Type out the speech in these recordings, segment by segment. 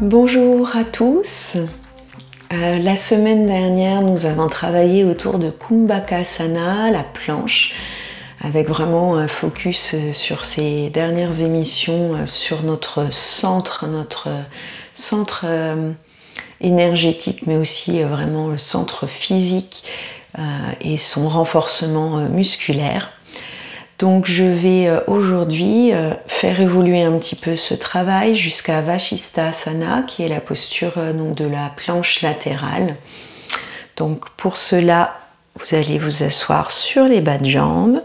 Bonjour à tous. Euh, la semaine dernière, nous avons travaillé autour de Kumbhakasana, la planche, avec vraiment un focus euh, sur ces dernières émissions, euh, sur notre centre, notre centre énergétique, mais aussi vraiment le centre physique et son renforcement musculaire. Donc je vais euh, aujourd'hui euh, faire évoluer un petit peu ce travail jusqu'à Vashisthasana qui est la posture euh, de la planche latérale. Donc pour cela, vous allez vous asseoir sur les bas de jambes.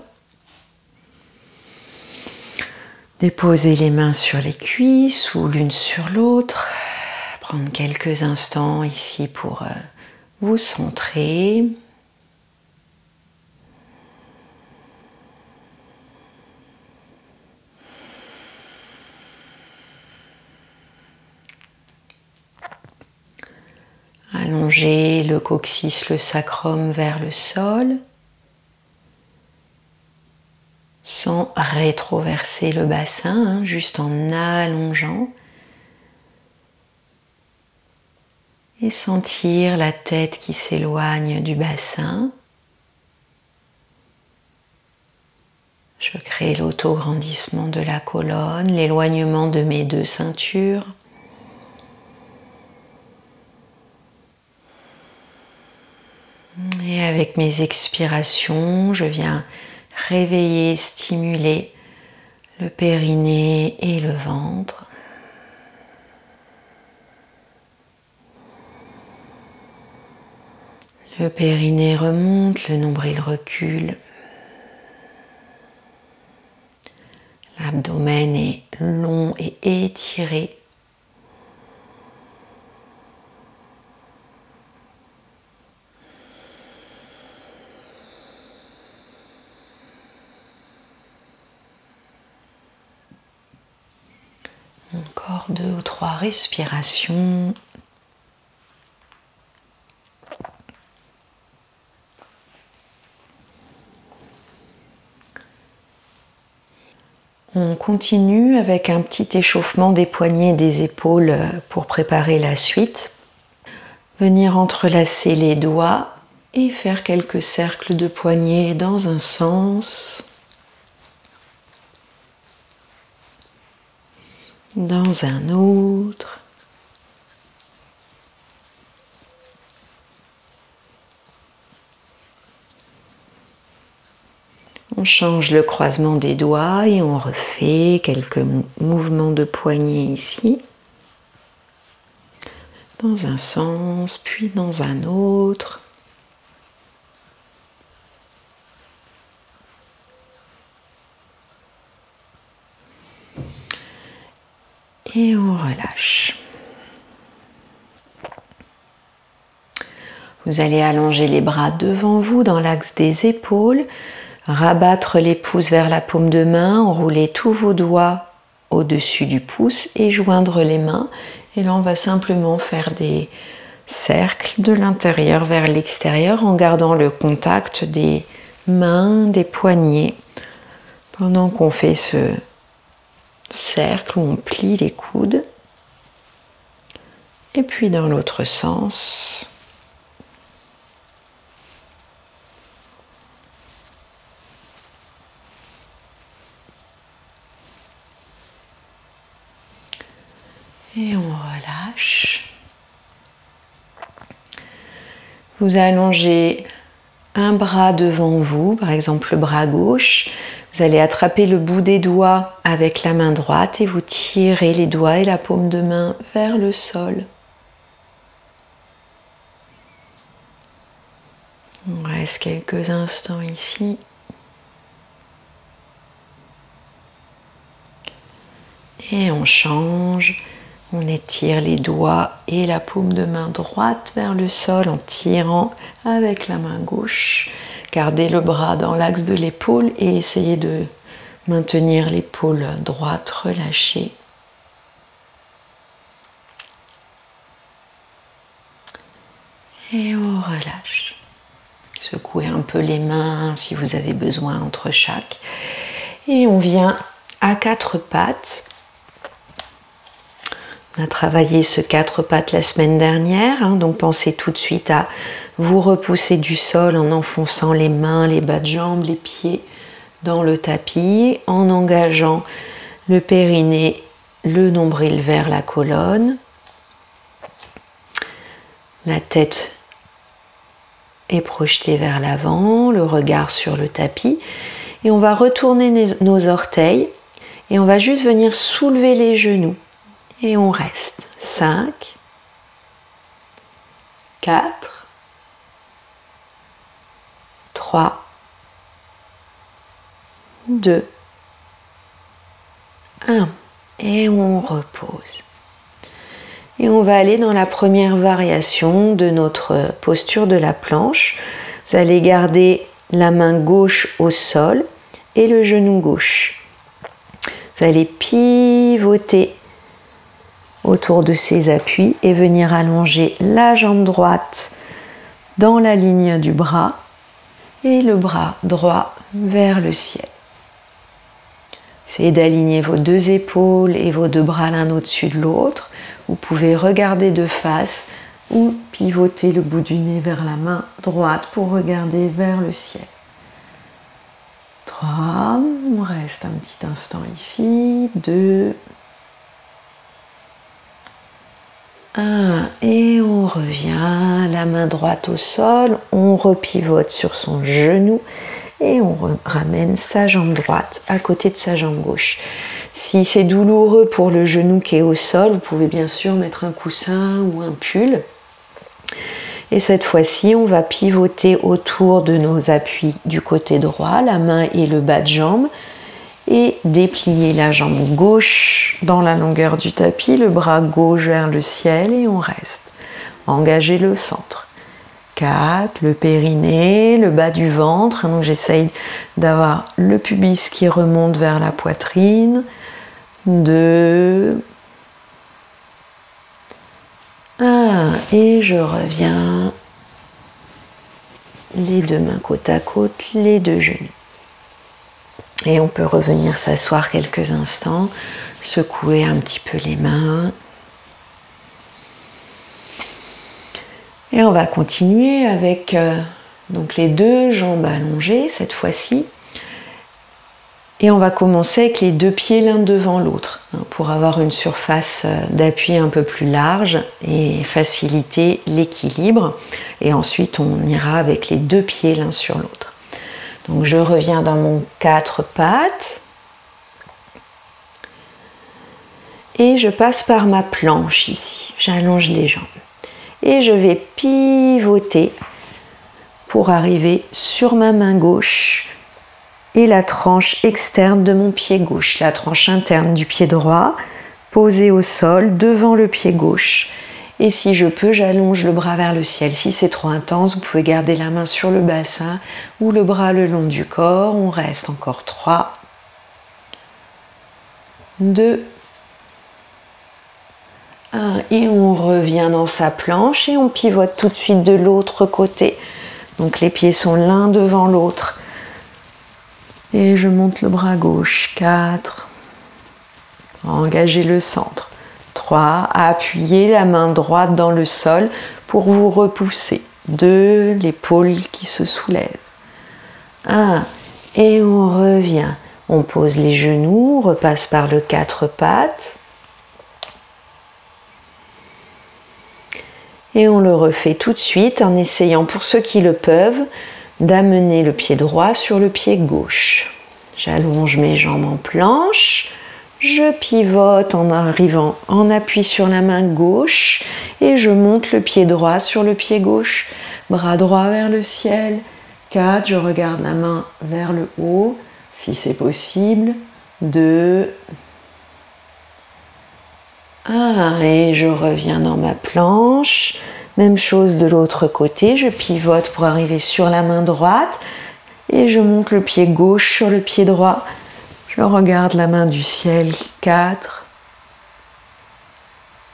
Déposez les mains sur les cuisses ou l'une sur l'autre. Prendre quelques instants ici pour vous centrer. Allongez le coccyx, le sacrum vers le sol sans rétroverser le bassin, hein, juste en allongeant. Et sentir la tête qui s'éloigne du bassin. Je crée l'autograndissement de la colonne, l'éloignement de mes deux ceintures. Et avec mes expirations, je viens réveiller, stimuler le périnée et le ventre. Le périnée remonte, le nombril recule. L'abdomen est long et étiré. Encore respirations. On continue avec un petit échauffement des poignets et des épaules pour préparer la suite. Venir entrelacer les doigts et faire quelques cercles de poignets dans un sens dans un autre. On change le croisement des doigts et on refait quelques mouvements de poignet ici. Dans un sens, puis dans un autre. Et on relâche. Vous allez allonger les bras devant vous dans l'axe des épaules, rabattre les pouces vers la paume de main, enrouler tous vos doigts au-dessus du pouce et joindre les mains. Et là, on va simplement faire des cercles de l'intérieur vers l'extérieur en gardant le contact des mains, des poignets pendant qu'on fait ce cercle où on plie les coudes. Et puis dans l'autre sens. Et on relâche. Vous allongez un bras devant vous, par exemple le bras gauche, vous allez attraper le bout des doigts avec la main droite et vous tirez les doigts et la paume de main vers le sol. On reste quelques instants ici. Et on change. On étire les doigts et la paume de main droite vers le sol en tirant avec la main gauche. Gardez le bras dans l'axe de l'épaule et essayez de maintenir l'épaule droite relâchée. Et on relâche. Secouez un peu les mains si vous avez besoin entre chaque. Et on vient à quatre pattes. On a travaillé ce quatre pattes la semaine dernière, hein, donc pensez tout de suite à vous repousser du sol en enfonçant les mains, les bas de jambes, les pieds dans le tapis, en engageant le périnée, le nombril vers la colonne, la tête est projetée vers l'avant, le regard sur le tapis, et on va retourner nos orteils et on va juste venir soulever les genoux. Et on reste. 5, 4, 3, 2, 1. Et on repose. Et on va aller dans la première variation de notre posture de la planche. Vous allez garder la main gauche au sol et le genou gauche. Vous allez pivoter autour de ces appuis et venir allonger la jambe droite dans la ligne du bras et le bras droit vers le ciel. Essayez d'aligner vos deux épaules et vos deux bras l'un au-dessus de l'autre. Vous pouvez regarder de face ou pivoter le bout du nez vers la main droite pour regarder vers le ciel. 3, on reste un petit instant ici, 2, 1 et on revient, la main droite au sol, on repivote sur son genou et on ramène sa jambe droite à côté de sa jambe gauche. Si c'est douloureux pour le genou qui est au sol, vous pouvez bien sûr mettre un coussin ou un pull. Et cette fois-ci, on va pivoter autour de nos appuis du côté droit, la main et le bas de jambe et déplier la jambe gauche dans la longueur du tapis, le bras gauche vers le ciel et on reste. Engagez le centre. 4, le périnée, le bas du ventre. Donc j'essaye d'avoir le pubis qui remonte vers la poitrine. 2, 1 et je reviens. Les deux mains côte à côte, les deux genoux. Et on peut revenir s'asseoir quelques instants, secouer un petit peu les mains. Et on va continuer avec euh, donc les deux jambes allongées cette fois-ci. Et on va commencer avec les deux pieds l'un devant l'autre hein, pour avoir une surface euh, d'appui un peu plus large et faciliter l'équilibre. Et ensuite on ira avec les deux pieds l'un sur l'autre. Je reviens dans mon quatre pattes. Et je passe par ma planche ici. J'allonge les jambes. Et je vais pivoter pour arriver sur ma main gauche et la tranche externe de mon pied gauche, la tranche interne du pied droit posée au sol devant le pied gauche. Et si je peux, j'allonge le bras vers le ciel. Si c'est trop intense, vous pouvez garder la main sur le bassin ou le bras le long du corps. On reste encore 3, 2, 1. Et on revient dans sa planche et on pivote tout de suite de l'autre côté. Donc les pieds sont l'un devant l'autre. Et je monte le bras gauche. 4. Engagez le centre. 3. Appuyez la main droite dans le sol pour vous repousser. 2. L'épaule qui se soulève. 1. Et on revient. On pose les genoux, repasse par le quatre pattes. Et on le refait tout de suite en essayant, pour ceux qui le peuvent, d'amener le pied droit sur le pied gauche. J'allonge mes jambes en planche. Je pivote en arrivant en appui sur la main gauche et je monte le pied droit sur le pied gauche. Bras droit vers le ciel. 4. Je regarde la main vers le haut si c'est possible. 2. 1. Et je reviens dans ma planche. Même chose de l'autre côté. Je pivote pour arriver sur la main droite et je monte le pied gauche sur le pied droit. Je regarde la main du ciel. 4,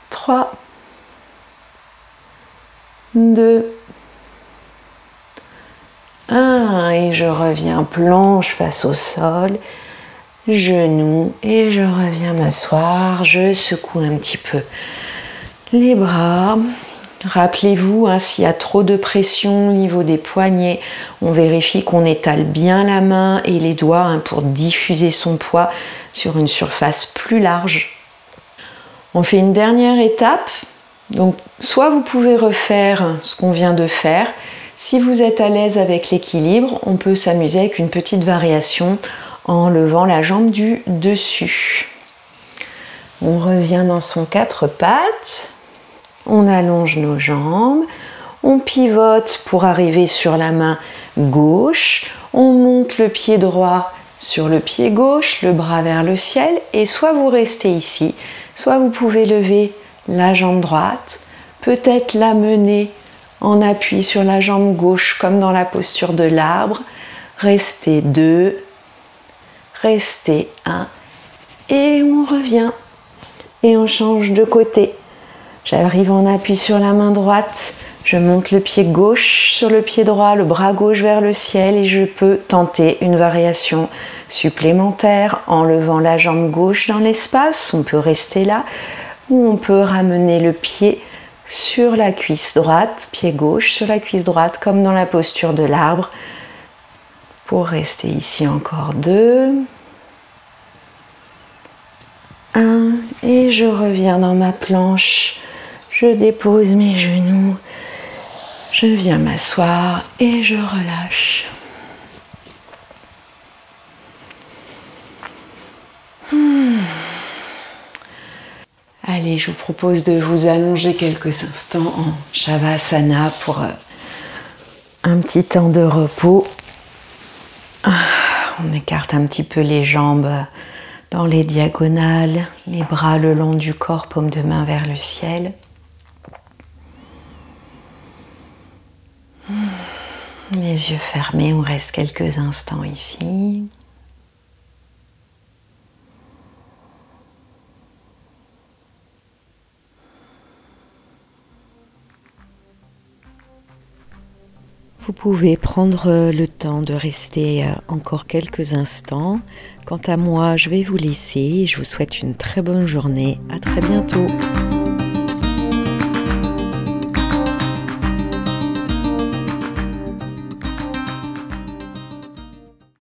3, 2, 1. Et je reviens planche face au sol. genoux et je reviens m'asseoir. Je secoue un petit peu les bras. Rappelez-vous, hein, s'il y a trop de pression au niveau des poignets, on vérifie qu'on étale bien la main et les doigts hein, pour diffuser son poids sur une surface plus large. On fait une dernière étape. Donc, soit vous pouvez refaire ce qu'on vient de faire. Si vous êtes à l'aise avec l'équilibre, on peut s'amuser avec une petite variation en levant la jambe du dessus. On revient dans son quatre pattes on allonge nos jambes, on pivote pour arriver sur la main gauche, on monte le pied droit sur le pied gauche, le bras vers le ciel, et soit vous restez ici, soit vous pouvez lever la jambe droite, peut-être la mener en appui sur la jambe gauche comme dans la posture de l'arbre. Restez deux, restez un, et on revient. Et on change de côté. J'arrive en appui sur la main droite, je monte le pied gauche sur le pied droit, le bras gauche vers le ciel et je peux tenter une variation supplémentaire en levant la jambe gauche dans l'espace. On peut rester là ou on peut ramener le pied sur la cuisse droite, pied gauche sur la cuisse droite comme dans la posture de l'arbre. Pour rester ici encore deux. Un et je reviens dans ma planche je dépose mes genoux, je viens m'asseoir et je relâche. Hmm. Allez, je vous propose de vous allonger quelques instants en Shavasana pour euh, un petit temps de repos. Ah, on écarte un petit peu les jambes dans les diagonales, les bras le long du corps, paume de main vers le ciel. Les yeux fermés, on reste quelques instants ici. Vous pouvez prendre le temps de rester euh, encore quelques instants. Quant à moi, je vais vous laisser. Je vous souhaite une très bonne journée. À très bientôt.